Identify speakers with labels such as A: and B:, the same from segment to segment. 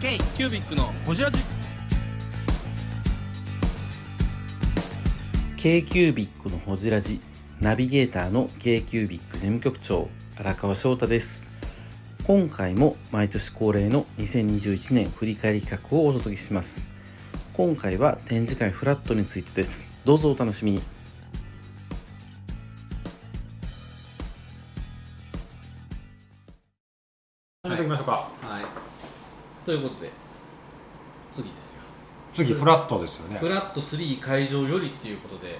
A: K キュービックのホジラジ。
B: K q u b i c のほじラジ。ナビゲーターの k q u b i c 事務局長荒川翔太です。今回も毎年恒例の2021年振り返り企画をお届けします。今回は展示会フラットについてです。どうぞお楽しみに。
C: 始めておきましょうか、
A: はいということで次ですよ。
C: 次フラットですよね。
A: フラット3会場よりっていうことで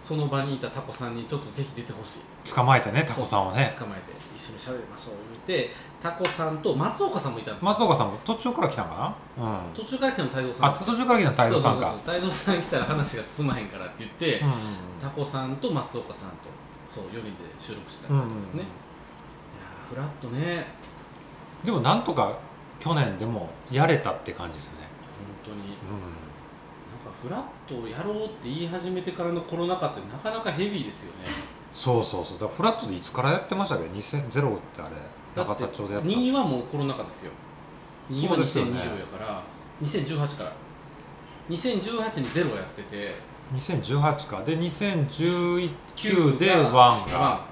A: その場にいたタコさんにちょっとぜひ出てほしい。
C: 捕まえてねタコさんをね。
A: 捕まえて一緒に喋りましょう言ってタコさんと松岡さんもいたんですよ。
C: 松岡さんも途中から来たんかな？うん。
A: 途中から来たの太蔵さん
C: あ途中から来たの太蔵さんか。
A: 太蔵さん来たら話が進まへんからって言って、
C: うんうん
A: タコさんと松岡さんとそう4人で収録したやつですね、いやーフラットね。
C: でもなんとか去年でもやれたって感じですね。
A: 本当に。
C: う
A: なんかフラットをやろうって言い始めてからのコロナ禍ってなかなかヘビーですよね。
C: んそうそうそう。だフラットでいつからやってましたっけ？2000ゼロってあれ。中田町でやった。
A: 2はもうコロナ禍ですよ。2は
C: そうですよね。
A: 2020やから2018から。2018にゼロやってて。
C: 2018か。で2019でワンが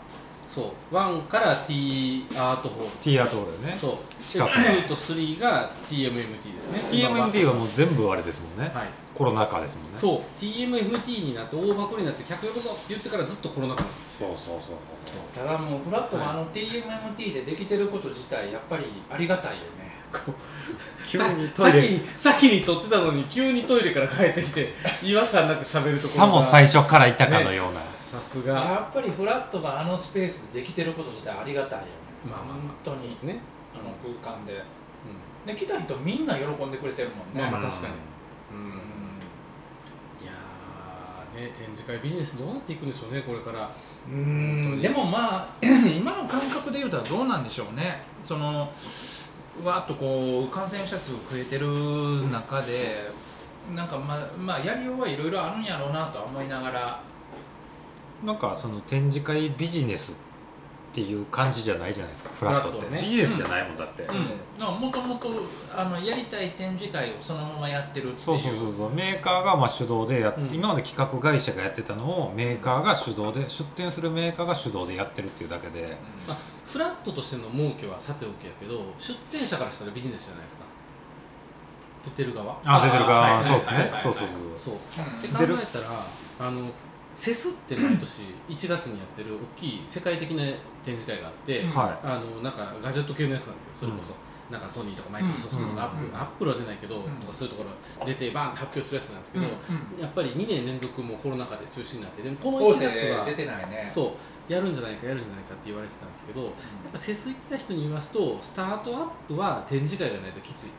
A: そう。1から T アートホール。
C: T アートールね。
A: そう。で
C: 近く
A: 2と3が TMMT ですね。
C: TMMD はもう全部あれですもんね、
A: はい。
C: コロナ禍ですもんね。
A: そう。TMMT になって大箱になって客呼ぶぞって言ってからずっとコロナ禍なんです。よ
C: そうそうそう。そう。
D: ただもうフラット
A: はい。
D: があの TMMT でできてること自体やっぱりありがたいよね。
C: 急に
A: さ
C: トイレ。
A: 先に撮ってたのに急にトイレから帰ってきて違和感なく喋るところ
C: さも最初からいたかのような、
A: さすが。
D: やっぱりフラットがあのスペースでできてること自体ありがたいよね。
A: まあまあまあ
D: 本当に。
A: ね、
D: あの空間で。
A: う
D: で来た人みんな喜んでくれてるもんね。
A: まあまあ
C: うん
A: 確かに。ん。うん。いやーね展示会ビジネスどうなっていくんでしょうねこれから。
D: うん。でもまあ 今の感覚で言うたらどうなんでしょうね。そのわーっとこう感染者数増えてる中でなんかまあまあやりようはいろいろあるんやろうなとは思いながら
C: なんかその展示会ビジネスっていう感じじゃないじゃないですかフラットって
A: ね。
C: ビジネスじゃないもんだって、
D: もともとやりたい展示会をそのままやってるっていう。
C: そうそうそうそう。メーカーがまあ主導でやって、
A: うん。
C: 今まで企画会社がやってたのをメーカーが主導で出店するメーカーが主導でやってるっていうだけで。
A: まあ、フラットとしての儲けはさておきやけど出店者からしたらビジネスじゃないですか。出てる側。
C: あ出てるか、
D: はい
C: そうです
D: はいはい。
C: ね。そうそう
A: そう
D: う。ん
A: で考
C: 出る。
A: えたらあのセスって毎年1月にやってる大きい世界的な展示会があって、
C: はい。
A: あのなんかガジェット系のやつなんですよ。それこそ、なんかソニーとかマイクロソフトとかアップル、
D: うん。
A: アップルは出ないけど、
D: ん。
A: とかそういうところ出てバーンって発表するやつなんですけど、やっぱり2年連続もうコロナ禍で中止になってでもこの1
D: 大手
A: 月は
D: 出てないね。
A: そうやるんじゃないかやるんじゃないかって言われてたんですけどやっぱセス行ってた人に言いますとスタートアップは展示会がないときつい。
C: う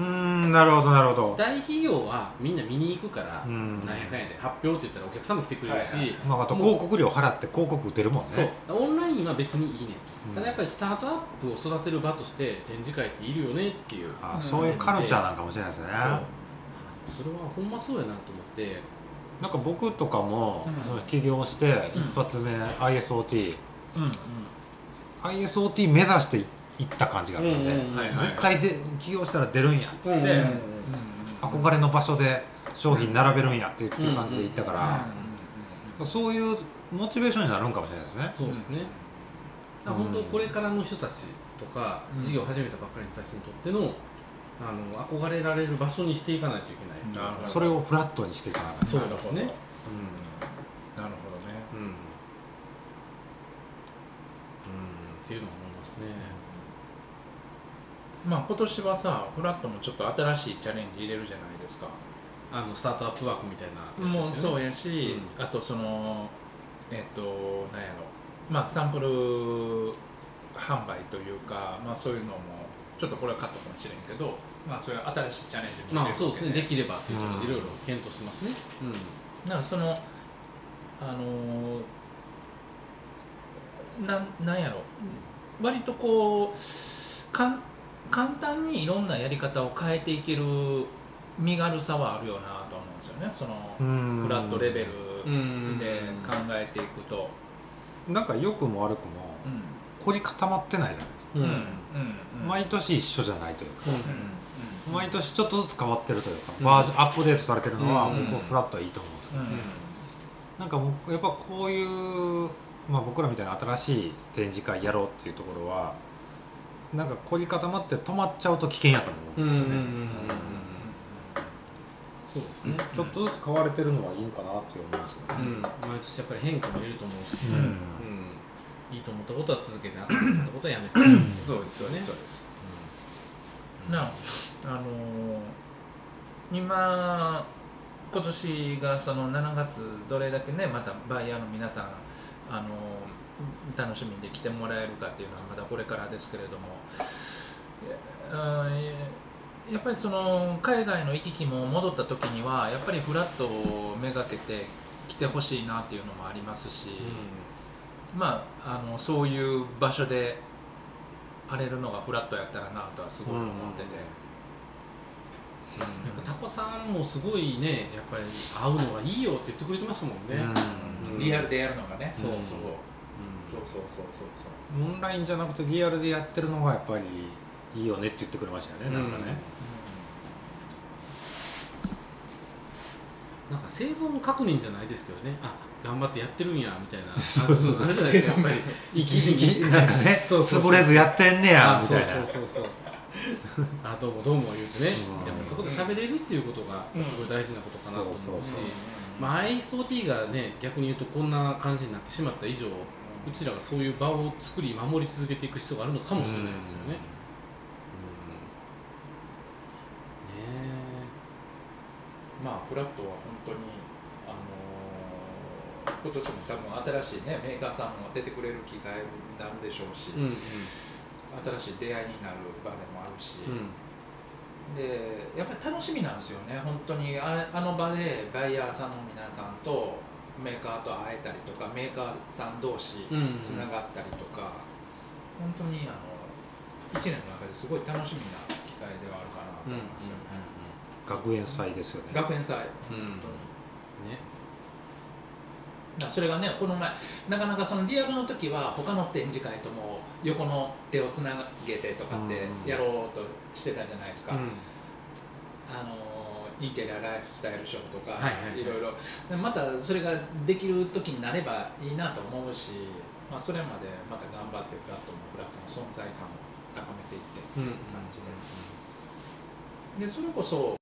C: ーんなるほどなるほど。
A: 大企業はみんな見に行くから、
C: うん。
A: なんやかんやで発表って言ったらお客さんも来てくれるし、
D: はいはい。
C: まあ、あと広告料払って広告打てるもんね。
A: そう。オンラインは別にいいね
C: うん。
A: ただやっぱりスタートアップを育てる場として展示会っているよねっていう
C: あそういうカルチャーなんかもしれないですね、
A: それはほんまそうやなと思って。
C: なんか僕とかも、起業して
D: うん。
C: 一発目 ISOT、
D: うんうん。
C: ISOT 目指していった感じがあったんで、絶対で起業したら出るんやって言って、
A: うんうん
C: 憧れの場所で商品並べるんやっていう感じで行ったか
D: うん
C: ら、そういうモチベーションになるんかもしれないですね。
A: そうですね、だから本当これからの人たちとか、
D: うん。
A: 事業を始めたばっかりの人たちにとってのあの憧れられる場所にしていかないといけないう
D: なるほど
C: それをフラットにしていかなかった
A: そうですね。
D: なるほどなるほどね。
A: うん、うん、っていうのは思いますね
D: まあ今年はさフラットもちょっと新しいチャレンジ入れるじゃないですか。
A: あのスタートアップワークみたいな
D: もうそう
A: やつですよね。
D: やし、
A: う
D: あとそのえっ、となんやろ。まあサンプル販売というかまあそういうのもちょっとこれはカットかもしれんけどまあそういう新しいチャレンジも
A: まあそうですね。で
D: き
A: きればっていうところで
C: うん
A: いろいろ検討してますね。
D: だからそのあのーなんなんやろ。割とこうかん簡単にいろんなやり方を変えていける身軽さはあるよなと思うんですよね。その
C: うん。
D: フラットレベル
A: うん。
D: で考えていくと、
C: なんか良くも悪くも
D: うん。
C: 凝り固まってないじゃないですか、
A: うん。
D: うん。うん。
C: 毎年一緒じゃないというか、
A: うん。
D: うん。
C: 毎年ちょっとずつ変わってるというか、
A: うん。
C: バージョンアップデートされてるのは、
A: うん。
C: 僕はフラットはいいと思うんですけど、
D: うん。
C: なんかもうやっぱこういう、まあ、僕らみたいな新しい展示会やろうっていうところはなんか凝り固まって止まっちゃうと危険やと思うんですよね、
A: そうですね。
C: ちょっとずつ変われてるのはいいかなって思うんですけどね、
A: うん。毎年やっぱり変化もいると思うし、
C: うん。
A: うん。いいと思ったことは続けてあかったことはやめて。
D: そうですよね。そうです。なああのー今今年がその7月どれだけねまたバイヤーの皆さんあのー楽しみで来てもらえるかっていうのはまだこれからですけれども。やっぱりその海外の行き来も戻った時にはやっぱりフラットをめがけて来てほしいなっていうのもありますし、まああのそういう場所で荒れるのがフラットやったらなとはすごい思ってて、
A: やっぱタコさんもすごいねやっぱり会うのがいいよって言ってくれてましたもんね、
D: うん。リアルでやるのがね、
A: そうそう
D: そうそうそうそうそう。
C: オンラインじゃなくてリアルでやってるのがやっぱりいいよねって言ってくれましたよね、なんかね、
A: なんか生存確認じゃないですけどね。あ頑張ってやってるんやみたいな。
C: そうそうそう。
A: あるじゃないですかやっぱり生き
C: なんかね
A: そうそうそう
C: 潰れずやってんねや
A: あ
C: みたいな。
A: そうそうそうそうあどうもどうも言うてね。
C: うん。
A: やっぱそこで喋れるっていうことがすごい大事なことかなと思うし、
C: そうそうそう。
A: まあ、ISOT がね逆に言うとこんな感じになってしまった以上うちらがそういう場を作り守り続けていく必要があるのかもしれないですよね。ね
D: まあフラットは本当にあのー今年も多分新しいねメーカーさんも出てくれる機会になるでしょうし、
A: えうん。
D: 新しい出会いになる場でもあるし、
A: うん。
D: でやっぱり楽しみなんですよね。本当にああの場でバイヤーさんの皆さんとメーカーと会えたりとかメーカーさん同士
A: うん
D: つながったりとか、本当にあの1年の中ですごい楽しみな機会ではあるかなと
A: うん
D: 思いますよね、
C: 学園祭ですよね。
D: 学園祭
A: うん。
D: 本当に。
A: ね
D: それがねこの前なかなかそのリアルの時は他の展示会とも横の手をつなげてとかって
C: うん。
D: やろうとしてたじゃないですか、
A: うん。
D: あのインテリアライフスタイルショーとか、
A: はい
D: ろいろ。でまたそれができる時になればいいなと思うし、まあ、それまでまた頑張ってフラットもフラットの存在感を高めていってって感じで,、でそれこそ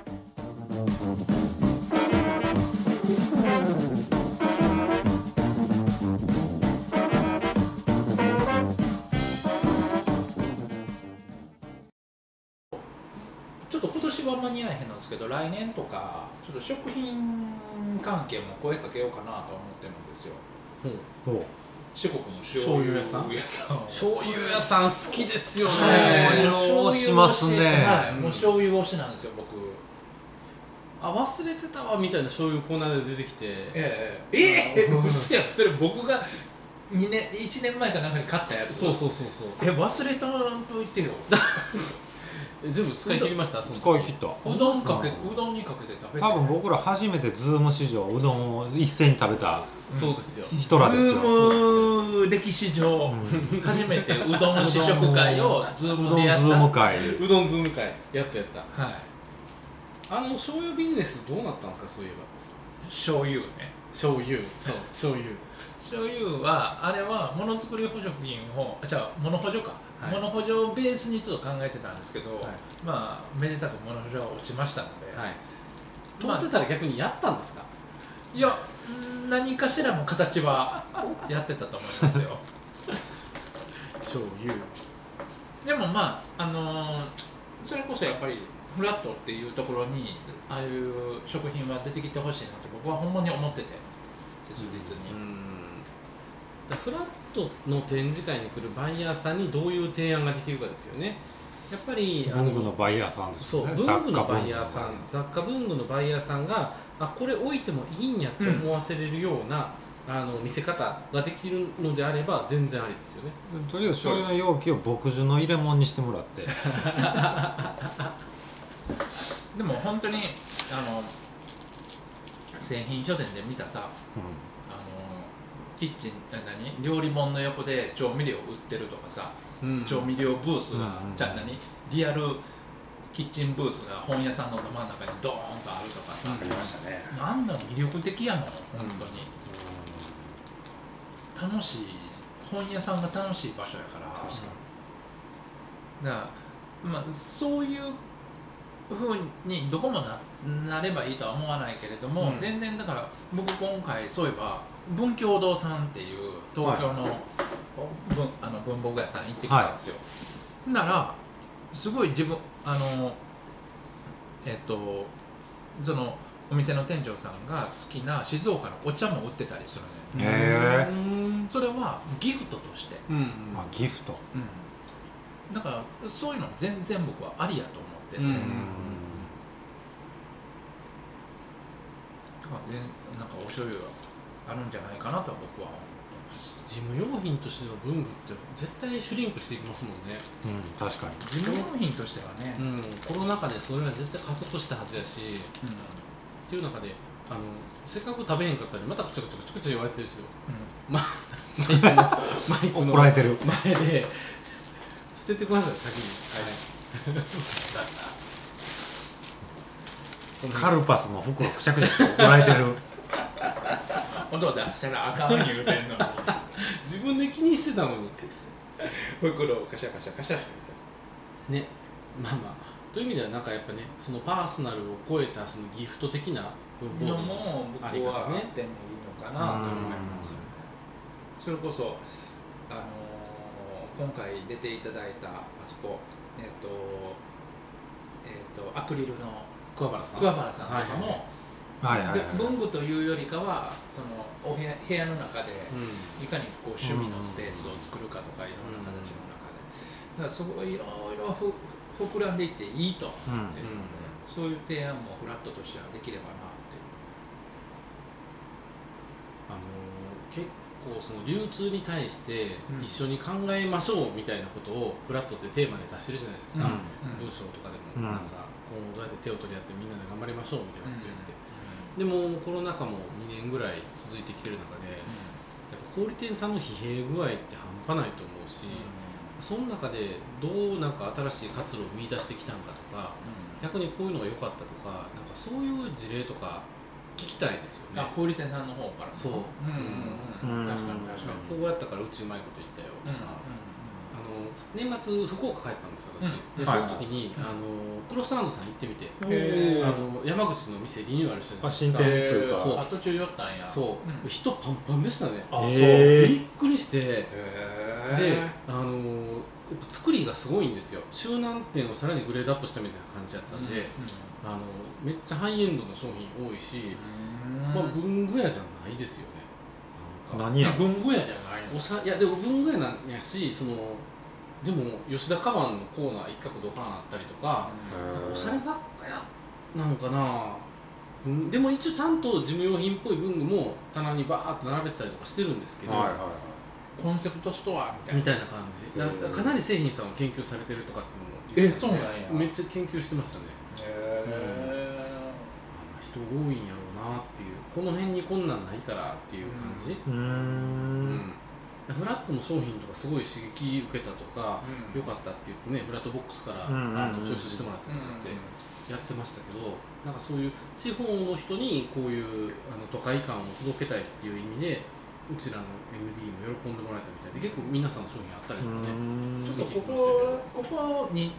D: 年は間に合えへんのですけど来年とかちょっと食品関係も声かけようかなとは思ってるんですよ。
C: ほう。
D: 四国の
A: 醤油屋さん？醤油屋さん好きですよね、
D: はい。
C: 醤油推しますね。
D: はい、もう醤油推しなんですよ僕。
A: あ忘れてたわみたいな醤油コーナーで出てきて。
D: ええええ。うっせやん。それ僕が2年1年前かなんかに買ったやつ。
A: そうそうそうそう。
D: え忘れたらんと言ってよ
A: え全部使い切りましたその時。
C: 使い切った。
D: うどんかけうどんにかけて食べて。
C: 多分僕ら初めてズーム史上うどんを一斉に食べた。
A: そうですよ。
C: 人らですよ。
D: ズーム歴史上初めてうどん試食会を
C: うどんズー
D: ムでやった。
C: ズーム会。
A: うどんズーム会やったやった。
D: はい。
A: あの醤油ビジネスどうなったんですかそういえば。
D: 醤油ね。
A: 醤油。そう。醤油。
D: 醤油はあれはものづくり補助金をあじゃあ物補助か、
A: はい。
D: 物補助をベースにちょっと考えてたんですけど、
A: い。
D: まあめでたく物補助は落ちましたので、
A: はい。ってたら逆にやったんですか？
D: いやうん何かしらの形はやってたと思いますよ。
A: 醤油。
D: でもまああのーそれこそやっぱりフラットっていうところにああいう食品は出てきてほしいなと僕はほんまに思ってて切実に、
A: フラットの展示会に来るバイヤーさんにどういう提案ができるかですよね。やっぱりあ
C: 文具のバイヤーさんです
A: そう文具のバイヤーさん雑貨文具のバイヤーさん。があこれ置いてもいいんやって思わせれるような、あの見せ方ができるのであれば全然ありですよね。
C: とりあえず醤油の容器を牧樹の入れ物にしてもらって。
D: でも本当にあの製品書店で見たさあのキッチンあ何？料理本の横で調味料売ってるとかさ、
A: うん。
D: 調味料ブースが、
C: うん
D: じゃあ何？リアルキッチンブースが本屋さんのど真ん中にドーンとあるとかさ、
C: ありましたね。
D: なんだろう魅力的やもん。本当に、楽しい本屋さんが楽しい場所やから。
C: 確か
D: だからまあそういうふうにどこもななればいいとは思わないけれども、
A: うん。
D: 全然だから僕今回そういえば文教堂さんっていう東京の,、文あの文房具屋さん行ってきたんですよ、ならすごい自分あのえっとそのお店の店長さんが好きな静岡のお茶も売ってたりするのよ。
C: へえ
A: うん
D: それはギフトとして、
A: うん
C: あギフト。
D: だからそういうの全然僕はありやと思ってて、
A: うん
D: だから全なんかお醤油があるんじゃないかなとは僕は思ってます。
A: 事務用品としての文具って絶対シュリンクしていきますもんね、
C: うん確かに。
D: 事務用品としてはね、
A: うん、コロナ禍でそれは絶対加速したはずやしっていう中であのせっかく食べへんかったのにまたくちゃくちゃくちゃくちゃ言われてるんですよ。マイクのマイクの前で捨ててください先に、はい、
C: カルパスの袋くちゃくちゃして怒られてる
D: 音出したらあかん言うてんのに。
A: 自分で気にしてたのに。
D: 袋をカシャカシャカシャ
A: ね。まあまあ。という意味ではなんかやっぱねそのパーソナルを超えたそのギフト的な文法
D: のも僕
A: あり方ね。
D: てもいいのかな。と思いますよね。それこそあのー今回出ていただいたあそこえっ、とえっ、とアクリルの
A: 桑原さん。
D: 桑原さんとかも、
C: はいはいはい
D: で文具というよりかはそのお部屋部屋の中で
A: うん。
D: いかにこう趣味のスペースを作るかとかいろんな形の中で。だからそこいろいろふ膨らんでいっていいと思ってるので、そういう提案もフラットとしてはできればなっていう。
A: あのー結構その流通に対して
D: うん。
A: 一緒に考えましょうみたいなことをフラットってテーマで出してるじゃないですか、
D: うん。
A: 文章とかで
C: うん。
A: もなんか今後どうやって手を取り合ってみんなで頑張りましょうみたいなこと言って、でもコロナ禍も2年ぐらい続いてきてる中でやっぱ小売店さんの疲弊具合って半端ないと思うし、その中でどうなんか新しい活路を見出してきたんかとか逆にこういうのが良かったとかなんかそういう事例とか聞きたいですよね。
D: あ小売店さんの方から
A: そう。
D: うんうんうん
C: うん。
D: 確かに確かに。
A: こうやったからうちうまいこと言ったよとか、あの年末福岡帰ったんですよ私、
D: うん。
A: でそ
C: はいはい。
A: の時に、あのクロスランドさん行ってみて、あの山口の店リニューアルしてる
C: あ新店というか。
A: そう。
D: あ途中寄ったんや。
A: そう、
D: うん。
A: 人パンパンでしたね。
D: あそう。
A: びっくりして。
D: へ
A: で
D: え
A: あのやっぱ作りがすごいんですよ。周南店をさらにグレードアップしたみたいな感じだったんで、あのめっちゃハイエンドの商品多いし、まあ、文具屋じゃないですよね。
C: 何や
D: 文具屋じゃないの。
A: おしゃいやでも文具屋なんやしそのでも吉田カバンのコーナー一角ドカンあったりとか、なんかおしゃれ雑貨屋なんかな。うんでも一応ちゃんと事務用品っぽい文具も棚にバーッと並べてたりとかしてるんですけど、
C: はいはい
D: コンセプトストアみたいな
A: みたいな感じかかなり製品さんを研究されてるとかっていうのも
D: えそうなんや。
A: めっちゃ研究してましたね。
D: へ
A: あ人多いんやろうなっていうこの辺にこんなんないからっていう感じ、
C: う
A: んフラットの商品とかすごい刺激受けたとか、
D: うん。
A: 良かったって言ってねフラットボックスから、
C: うんうんうん
A: あの抽出してもらったとかってやってましたけど、なんかそういう地方の人にこういうあの都会感を届けたいっていう意味でうちらの MD も喜んでもらえたみたいで結構皆さんの商品あったりとかね、
D: ちょっとここここに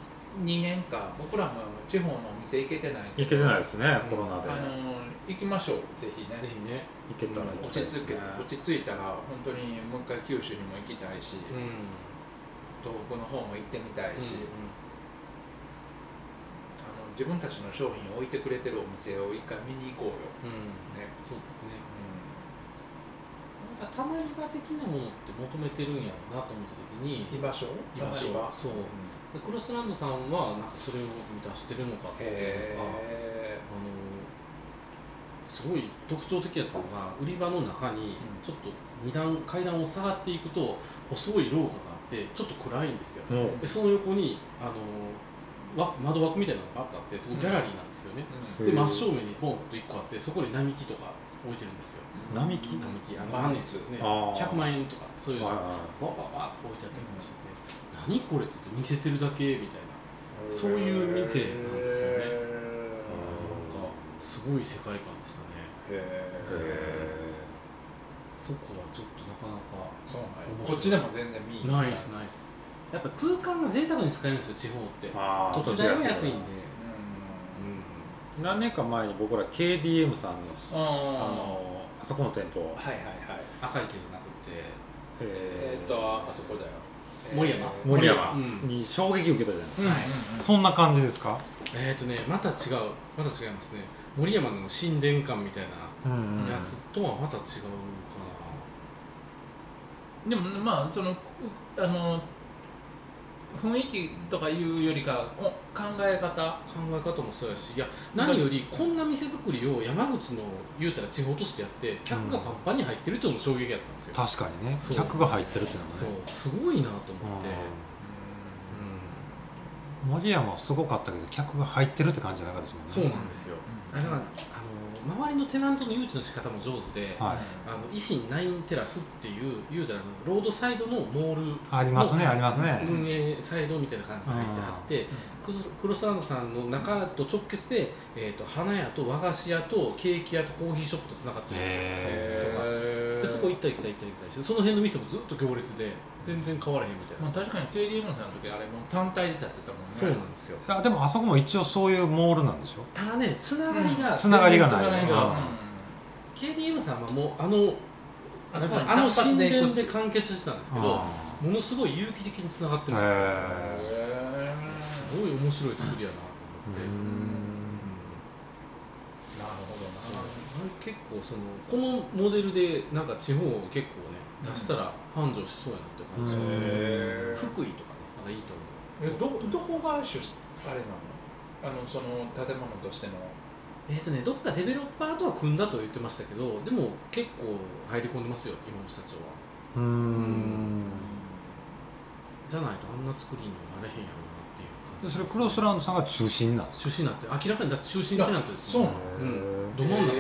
D: 2年間僕らも地方のお店行けてない
C: いけてないですねコロナで。
D: あの行きましょう。ぜひね。
A: ぜひね、
C: いけたら行
D: 落ち
C: きたいですね。
D: 着け落ち着いたら本当にもう一回九州にも行きたいし、
A: うん。
D: 東北の方も行ってみたいし、
A: うん
D: あの自分たちの商品を置いてくれてるお店を一回見に行こうよ、
A: うん。
D: ね。
A: そうですね。たまり場的なものって求めてるんやろうなと思った時に
D: 居場所？
A: 居場所。そう。でクロスランドさんはなんかそれを満たしてるのかっていうのか
D: へ
A: あのすごい特徴的だったのが売り場の中に
D: うん。
A: ちょっと二段階段を下がっていくと細い廊下があってちょっと暗いんですよ。
C: もう
A: でその横にあのわ窓枠みたいなのがバッとあってそこギャラリーなんですよね、
D: うん。
A: で真正面にボンと1個あってそこに並木とか置いてるんですよ。
C: 並木？
A: 並木。あの
D: マンネス
A: ですね。
C: あー。
A: 100万円とかそういうのが
C: は
A: バババッと置いてあったりとかしてて何これって言って見せてるだけみたいな。そういう店なんですよねすごい世界観でしたね。
C: いへ
A: そこはちょっとなかなか
D: そうこっちでも全然見
A: ナイスナイスやっぱ空間が贅沢に使えるんですよ地方って。土地代も安いんで。
D: う
C: 何年か前に僕ら KDM さんのあ
D: ん。あ
C: のあそこの店舗
D: はいはいはい。
A: 赤池じゃなくて。
C: え
D: えーっとあそこだよ
A: 森山？
D: えー
C: 森山。
A: うん。
C: に衝撃受けたじゃないですか、そんな感じですか？
A: えっ、ー、とねまた違う。また違いますね。森山の神殿館みたいな
C: うん
A: やつとはまた違うか
D: でもまあそのうあの雰囲気とかいうよりかこ考え方。
A: な考え方もそうやしいや何よりこんな店作りを山口の言うたら地方としてやって客がパンパンに入ってるっていうのも衝撃だったんですよ、
C: 確かにね。
A: そう。
C: 客が入ってるっていうのもね。
A: そう。すごいなと思って、
C: うん。森山はすごかったけど客が入ってるって感じじゃなかったですもんね。
A: そうなんですよ、
D: うん。
A: あだからあの周りのテナントの誘致の仕方も上手で、
C: はい。
A: あの維新ナインテラスっていう言うたらロードサイドのモール
C: ありますねありますね。
A: 運営サイドみたいな感じで入ってあってクロクロスランドさんの中と直結で、えー、と花屋と和菓子屋とケーキ屋とコーヒーショップとつながってるんですよ。
C: へ
A: とかでそこ行ったり来たり行ったり来たりしてその辺の店もずっと行列で全然変わらへんみたいな、
D: まあ確かに KDM さんの時あれもう単体で立ってたもんね。
A: そうなんですよ。
C: いやでもあそこも一応そういうモールなんでしょ
A: ただねつながりが、
C: つながりがない。
A: 全然違う、
C: うん。
A: KDM さんはもうあの
D: あ
A: の神殿で完結してたんですけど
C: あ
A: ものすごい有機的につながってるんですよ。
C: へ
A: すごい面白い作りやなと思って、
C: ーうん
D: なるほど
A: そう
D: な
A: あれ結構そのこのモデルでなんか地方を結構ね出したら繁盛しそうやなって感じしますね、
D: へー。
A: 福井とかねなんかいいと思う
D: えどどこが主あれなの？あのその建物としての。
A: えっ、とねどっかデベロッパーとは組んだとは言ってましたけどでも結構入り込んでますよ今の社長は。
C: うーん。
A: じゃないとあんな作りにはなれへんやろうなっていう感じ。
C: でそれクロスランドさんが中心なんですか？
A: 中心になって明らかにだって中心テナントですよ。
D: そうなの
A: うん。ど真ん中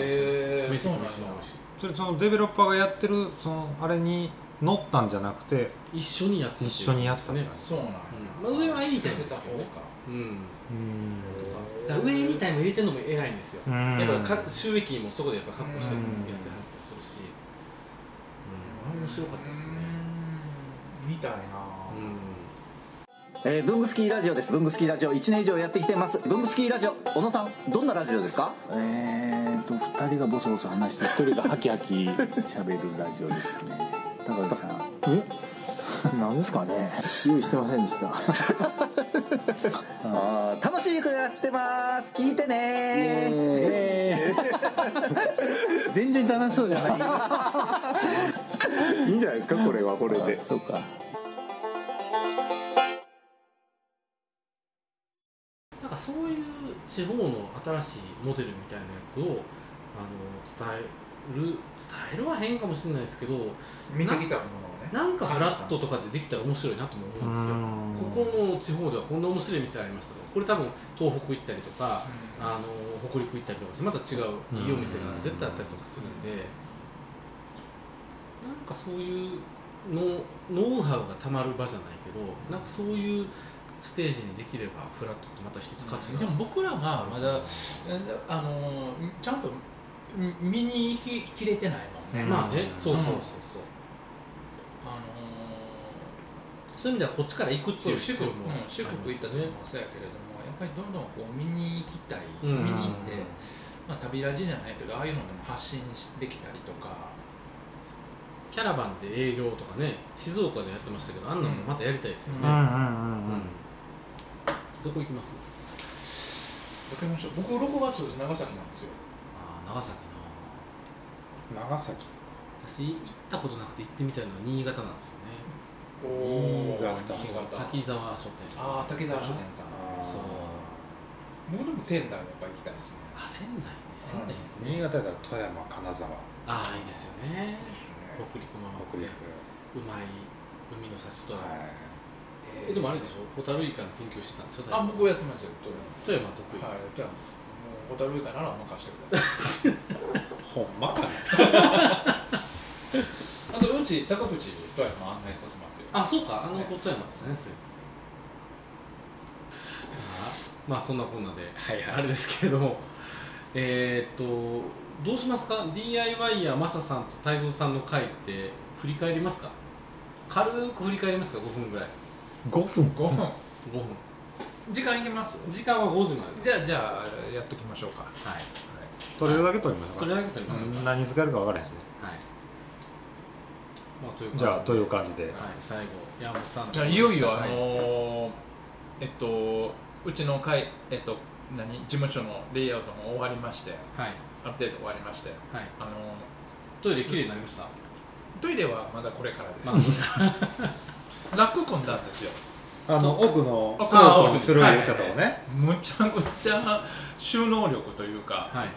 A: ですよ
D: へー
A: 飯も美味しいし
C: それそのデベロッパーがやってるそのあれに乗ったんじゃなくて
A: 一緒にやってて
C: 一緒にやった
A: ね、
D: そうなんや。
A: うんまあ、上はエニタイムですけどねうん。
C: うん
A: だ上エニタイム入れてるのも偉いんですよ。
C: うん。
A: やっぱか収益もそこでやっぱ確保してや
C: うん
A: ってはったりするし、うん、あれ面白かったですね。
D: みたいな
A: うん
E: えー、ブングスキーラジオです。ブングスキーラジオ。1年以上やってきてます。ブングスキーラジオ、小野さん、どんなラジオですか？
F: えーと2人がボソボソ話して1人がハキハキ喋るラジオですね。高橋さん。え？何ですかね？用意してませんでした。
E: あー楽しくやってます。聞いてね。
F: 全然楽しそうじゃない いいんじゃないですか？これはこれで。そうか
A: かそういう地方の新しいモデルみたいなやつをあの伝える伝えるは変かもしれないですけど
D: 見てきたものをね。
A: なんかフラットとかでできたら面白いなとも思うんですよ。ここの地方ではこんな面白い店ありましたとこれ多分東北行ったりとかあの北陸行ったりとかしてまた違ういいお店が絶対あったりとかするんでなんかそういうのノウハウがたまる場じゃないけどなんかそういうステージにできればフラットってまた一つ価値が。
D: でも僕らがまだえあのちゃんとみ見に行ききれてないもんね、
C: うん。
A: まあね。そうそうそうそう、
D: あの
A: そういう意味ではこっちから行くっていう
D: 四国,、
A: も
D: うん、四国行った時もそうやけれどもやっぱりどんどんこう見に行きたい、
A: うん
D: 見に行って、まあ、旅ラジじゃないけどああいうのでも発信できたりとか。
A: キャラバンで営業とかね静岡でやってましたけどあんなのまたやりたいですよね、
C: うんうんうん。
A: うんどこ行きます？
D: わかりました僕6月長崎なんですよ。
A: ああ長崎
C: 長崎。
A: 私行ったことなくて行ってみたいのは新潟なんですよね。
C: 新潟。
A: 滝沢書店さん。
D: ああ滝沢書店さん。
A: そう。
D: 僕でも仙台やっぱ行きたいですね。
A: あ仙台ね。仙台ですね。
C: 新潟だったら富山金沢。
A: ああいいですよね。北陸も
C: 北陸。
A: うまい海の幸と、
C: はい
A: えでもあれでしょ？ホタルイカの研究してたんでしょ？
D: あ僕やってますよ富
A: 富山得意、
D: 山はい富山。ホタルイカなら任せてください。
C: ほんまかね。
D: あとうち高口富山案内させますよ。
A: あそうか。あの
D: はい。
A: 富山ですね、それあまあそんなこんなで、あれですけれど。もえーっとどうしますか？DIY やマサさんと太蔵さんの回って振り返りますか？軽く振り返りますか？5分ぐらい
C: 5分。
D: 5分。
A: 5分。
D: 時間いけます？
A: 時間は5時まで
D: じゃあじゃあやっときましょうか。
A: はい。
C: 取れるだけ取りましょうか。
A: とりあえず取りましょうか、
C: うん何に使えるか分からへんしね。
A: はい。まあという
C: じゃあという
A: 感
C: 感じで。
A: はい。最後山本さん。
D: じゃあいよいよあ
A: はい
D: のーえっとうちの会えっと何？事務所のレイアウトも終わりまして。
A: はい。
D: ある程度終わりまして。
A: はい。
D: あの
A: トイレきれいになりました、
D: トイレはまだこれから
A: ま
D: です、ラック組んだんですよ。
C: あの奥の
D: あ
C: 倉庫にする言ってたとこね。
D: むちゃくちゃ収納力というか
A: はい。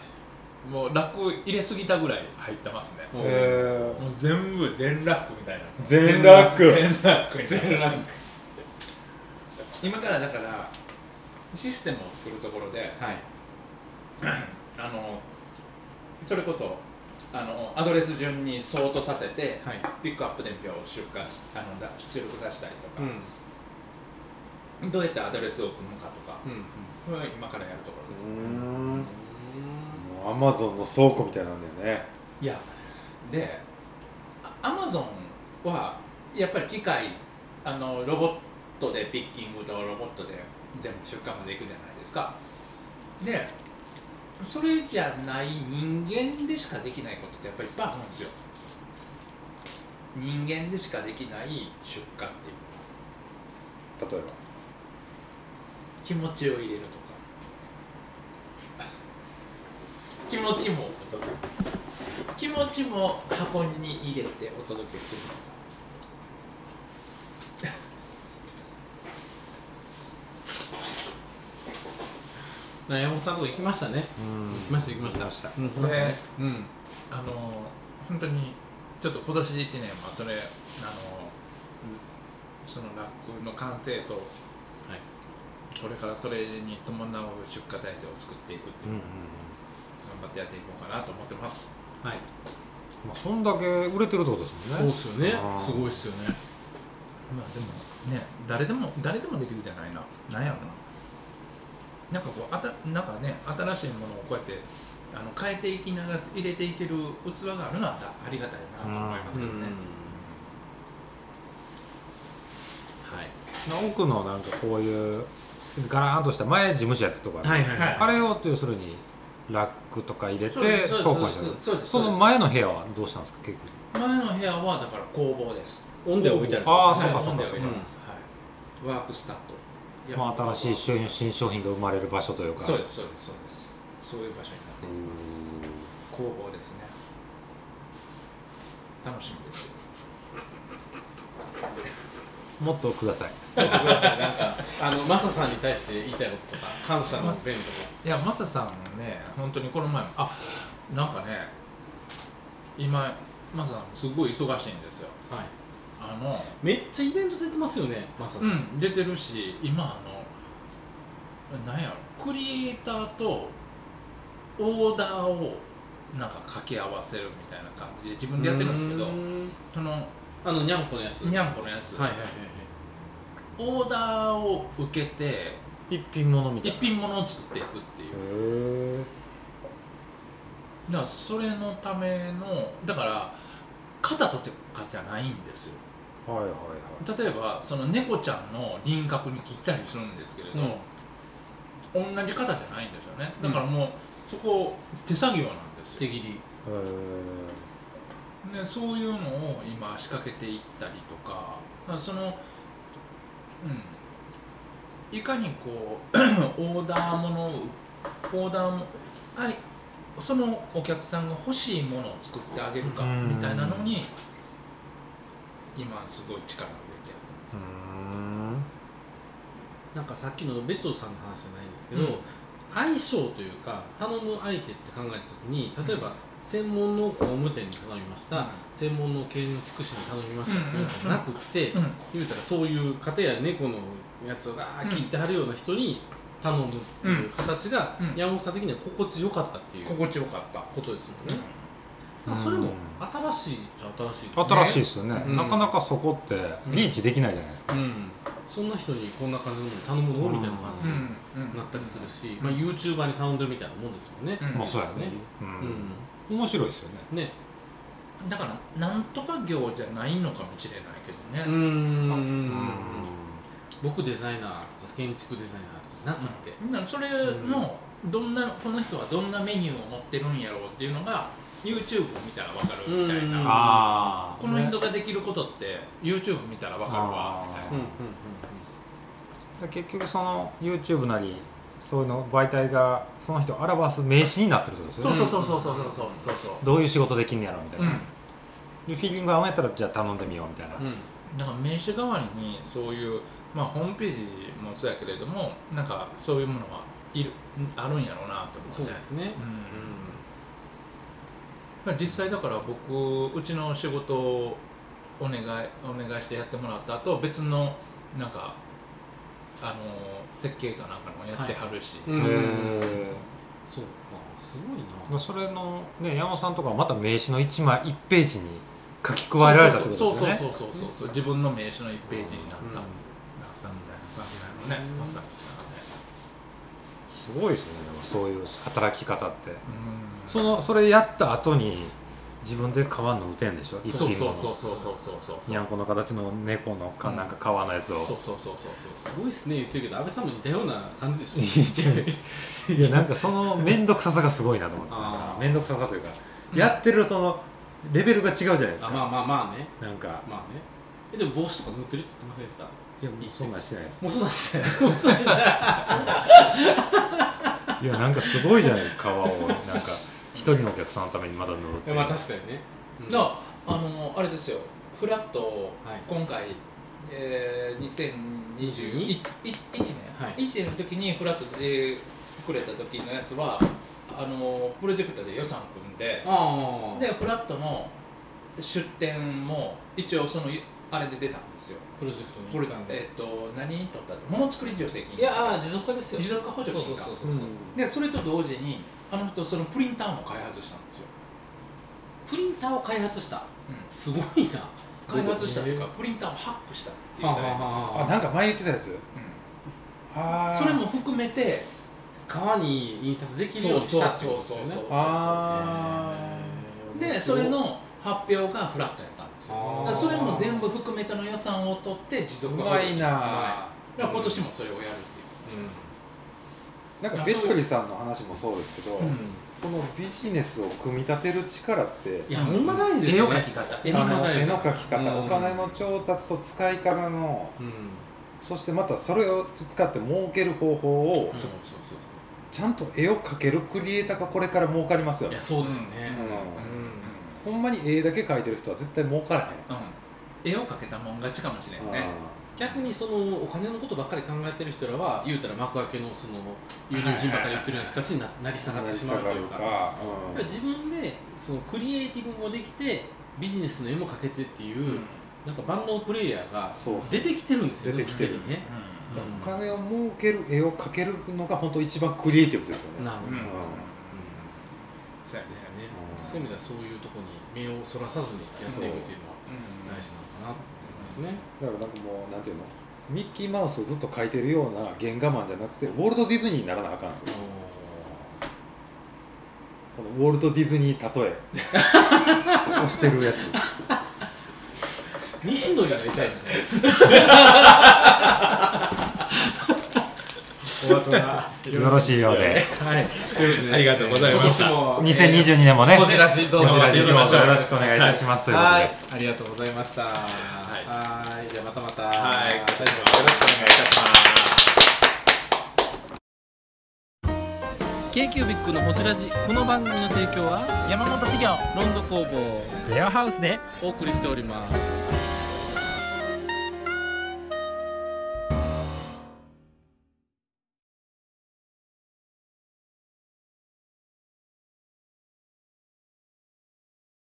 D: もうラック入れすぎたぐらい入ってますね。もう全部全ラックみたいな。
C: 全ラック
D: 全ラック
A: 全ラック
D: 今からだからシステムを作るところで
A: はい。
D: あのそれこそあのアドレス順にソートさせて
A: はい。
D: ピックアップ伝票を出荷しあのだ出力させたりとか、
A: うん。
D: どうやってアドレスを組むかとか、
A: うん
D: これは今からやるところです、
C: うん。もうアマゾンの倉庫みたいなんだよね。
D: いやでアマゾンはやっぱり機械あのロボットでピッキングとロボットで全部出荷までいくじゃないですか。でそれじゃない人間でしかできないことってやっぱりいっぱいあるんですよ。人間でしかできない出荷っていう
C: 例えば。
D: 気持ちを入れるとか。気持ちもお届け。気持ちも箱に入れてお届けする
A: な山本さんのとこ行きましたね。
C: うん。
A: 行きました行きました。
C: ました。
D: で
A: うん。
D: あの本当にちょっと今年1年はそれあのそのラックの完成と、これからそれに伴う出荷体制を作っていくっていうのを頑張ってやっていこうかなと思ってます。
A: はい。
C: まあそんだけ売れてるってことですもんね。
A: そうっすよね。すごいっすよね。
D: まあでもね誰でも誰でもできるじゃないな。なんやろななんかこうあたなんかね新しいものをこうやってあの変えていきながら入れていける器があるのはありがたいなと思いますけどね、
A: はい。
C: 奥のなんかこういうガラーンとした前事務所やったとこある。
A: はいはいはい。
C: あれを要するにラックとか入れて倉庫にした。
D: そ
C: の前の部屋はどうしたんですか結局。
D: 前の部屋はだから工房です。
A: オンで置いてある
C: あー
D: はい
C: そうかそうか
D: オンで置いてます。はい、ワークスタットいや
C: まあ、新しい商品新商品が生まれる場所というか。
D: そうですそうですそうです。そういう場所になっていきます。工房ですね。楽しみです。
C: もっとください。
A: 言ってください。なんかあのマサさんに対して言いたいこととか感謝の弁とか。
D: いやマサさんね本当にこの前もあなんかね今マサさんすごい忙しいんですよ。
A: はい
D: あの。
A: めっちゃイベント出てますよねマサさん、
D: うん出てるし今あのなんやろクリエイターとオーダーをなんか掛け合わせるみたいな感じで自分でやってるんですけどその
A: あのにゃんこのやつ。
D: にゃんこのやつ、
A: はいはいはい
D: オーダーを受けて
C: 一品物みたいな。
D: 一品物を作っていくっていう。だからそれのためのだから肩とかじゃないんですよ
C: はいはいはい。
D: 例えばその猫ちゃんの輪郭に切ったりするんですけれど、同じ肩じゃないんですよね。だからもうそこ手作業なんですよ。
A: 手切り
C: へ
D: でそういうのを今仕掛けていったりとかだからそのうん。いかにこう オーダーものをオーダーもはいそのお客さんが欲しいものを作ってあげるか
C: うん
D: みたいなのに今すごい力を入れて
C: うーん。
A: なんかさっきの別長さんの話じゃないんですけど、
D: うん。
A: 相性というか頼む相手って考えた時に例えば専門の工務店に頼みました、
D: うん。
A: 専門の建築士に頼みましたっていうんじゃなくって、
D: うん。
A: 言うたらそういう方や猫のやつをガーッ切ってはるような人に頼むっていう形が、
D: うん。
A: 山本さん的には心地よかったっていう
D: 心地よかった。
A: ことですもんね、それも新しいっちゃ新しいですね。
C: 新しいですよね、
A: うん。
C: なかなかそこってリーチできないじゃないですか、
A: うん、そんな人にこんな感じのもの頼むのみたいな感じに
D: うん。
A: なったりするし、まあ、YouTuber に頼んでるみたいなもんですもんね、
D: うん。
C: まあそうやね。
A: ね、
C: うん。面白いですよね。
A: ね。
D: だからなんとか業じゃないのかもしれないけどね、
A: うん。
C: うん。
A: 僕デザイナーとか建築デザイナーとかじゃなくて、
D: なそれのどんなこの人はどんなメニューを持ってるんやろうっていうのが YouTube 見たら分かるみたいな、この人ができることって YouTube 見たら分かるわみたいな、
C: 結局その YouTube なりそういうの媒体がその人を表す名刺になってるってことですよね。
D: そうそうそうそうそうそうそう。
C: どういう仕事できんやろみたいな、
D: うん、
C: フィーリング合うやったらじゃあ頼んでみようみたいな、
A: うん、なん
D: か名刺代わりにそういう、まあ、ホームページもそうやけれどもなんかそういうものはいるあるんやろうなと思う、ね、
A: そうですね、
D: うん、うん。実際だから僕うちの仕事をお願いお願いしてやってもらった後別のなんかあの設計かなんかのやってはるし、
A: うん。
C: へー。
A: そうかすごいな。
C: それのね山本さんとかはまた名刺の1枚1ページに書き加えられたってことですよね。
D: そうそうそうそうそう自分の名刺の1ページになった、
A: うん。
D: なったみたいな感じなのね、
A: うん。
D: まさに
C: すごいですよね。そういう働き方って。
D: うん。
C: そのそれやった後に自分で皮の打てんでしょ？一
D: そうそうそうそうそう。そうそう
C: にゃんこの形の猫のか
D: うん。
C: なんか皮のやつを、
D: そうそうそうそう
A: すごいっすね言ってるけど安倍さんも似たような感じでしょ？
C: いやなんかその面倒くささがすごいなと思って。面倒くささというか、
D: うん。
C: やってるそのレベルが違うじゃないですか。
A: あまあまあまあね。
C: なんか。
A: まあね。えでも帽子とか塗ってるって言ってませんでした？
C: いやもうそんなんしてないです。
A: もうそんなんしてない。もうそんなんしてない
C: いやなんかすごいじゃない皮を。なんか一人のお客さんのためにまだ塗るって
A: まあ確かにね、うん。
D: だからあのあれですよ。フラットを
A: はい。
D: 今回、えー、2021 1年、
A: はい。
D: 1年の時にフラットでくれた時のやつはあのプロジェクトで予算組んで
A: ああ
D: でフラットの出店も一応そのあれで出たんですよ。
A: プロジェクト
D: これ
A: に行かんで。
D: えっ、と何に取ったって？ものづくり助成金。
A: いや持続化ですよ。
D: 持続化補助金か。
A: そうそうそうそう、
D: でそれと同時にあの人そのプリンターも開発したんですよ、
A: プリンターを開発した？
D: うん。
A: すごいな。
D: 開発したというかプリンターをハックしたっていう
A: はあ
C: なんか前言ってたやつ？
D: うん。それも含めて
A: 革に印刷できるようにしたってことですよね。
D: そうそうそうそう
C: あ
D: でそれの発表がフラットやっですよそれも全部含めての予算を取って持
C: う
D: 続化
C: まいな
D: だから今年もそれをやるっていう
C: なんかベチョリさんの話もそうですけど、そのビジネスを組み立てる力って
A: いやほんま大事ですよね。
D: 絵を描き方。
A: 絵の
C: 描き方、
A: うん。
C: お金の調達と使い方の
A: うん。
C: そしてまたそれを使って儲ける方法を
D: そうそう
C: ちゃんと絵を描けるクリエイターがこれから儲かりますよね。
A: いやそうですね
C: ほんまに絵だけ描いてる人は絶対儲からへん、
D: そう、うん、絵を描けたもん勝ちかもしれんね。
A: 逆にそのお金のことばっかり考えてる人らは言うたら幕開けのその輸入品ばっかり売ってるような人たちにななり下がってしまうというか。やっぱり自分でそのクリエイティブもできてビジネスの絵も描けてっていう、なんか万能プレイヤーが出てきてるんですよ
C: 出てきてる。
A: すでにね
C: お金を儲ける絵を描けるのが本当一番クリエイティブですよね。
A: なるほど、
D: ね
A: ですよね、
C: うん。
A: そういう意味ではそういうところに目をそらさずにやっていくっていうのは大事なのかなと思いますね。
C: だからなんかもうなんていうの？ミッキーマウスをずっと描いてるような原画マンじゃなくてウォルト・ディズニーにならなあかんんですよ。このウォルト・ディズニー例え。をしてるやつ。
A: 西野になりたいですね。
C: お後がよろしいようで
A: はい。
D: ありがとうございました
A: 今年も
C: 2022年もね
A: こちらしどうぞよろしくお願いします
C: よろしくお願いいたしますということで
A: はい。ありがとうございました。はい。じゃあまたまた。
D: はい、よろしくお願いいたします
A: k q b i c のほじラジこの番組の提供は
D: 山本修行
A: ロンド工房
C: レアハウスで
A: お送りしております